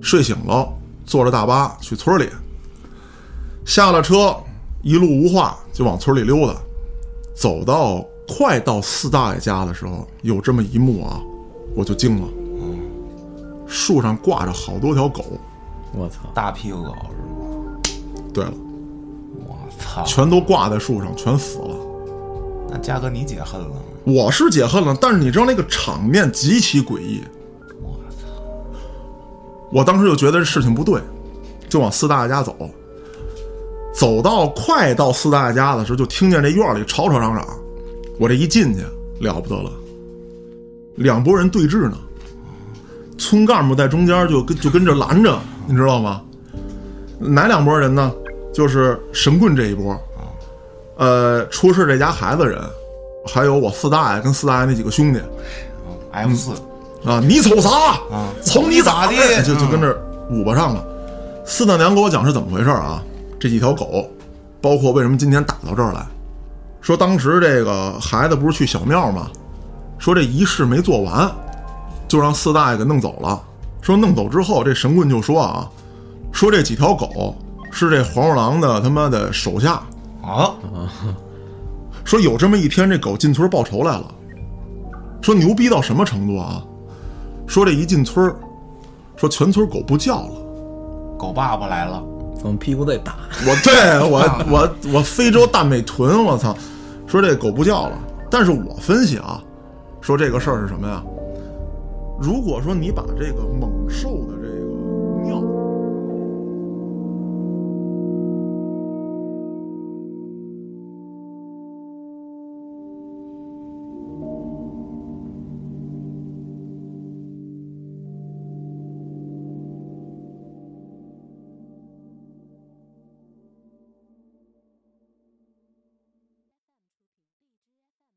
睡醒了，坐着大巴去村里，下了车，一路无话就往村里溜达，走到快到四大爷家的时候，有这么一幕啊，我就惊了。树上挂着好多条狗，我操！大屁股狗是吗？对了，我操！全都挂在树上，全死了。那嘉哥你解恨了吗？我是解恨了，但是你知道那个场面极其诡异！我当时就觉得这事情不对，就往四大爷家走。走到快到四大爷家的时候，就听见这院里吵吵嚷嚷。我这一进去了不得了，两拨人对峙呢。村干部在中间就跟就跟这拦着，你知道吗？哪两拨人呢？就是神棍这一波，呃，出事这家孩子人，还有我四大爷跟四大爷那几个兄弟 F 四啊，你瞅啥？啊，瞅你咋地？就就跟这捂巴上了。四大娘给我讲是怎么回事啊？这几条狗，包括为什么今天打到这儿来，说当时这个孩子不是去小庙吗？说这仪式没做完。就让四大爷给弄走了。说弄走之后，这神棍就说啊，说这几条狗是这黄鼠狼的他妈的手下啊。说有这么一天，这狗进村报仇来了。说牛逼到什么程度啊？说这一进村，说全村狗不叫了，狗爸爸来了，往屁股再打。我对我我我非洲大美臀，我操！说这狗不叫了，但是我分析啊，说这个事儿是什么呀？如果说你把这个猛兽的这个尿。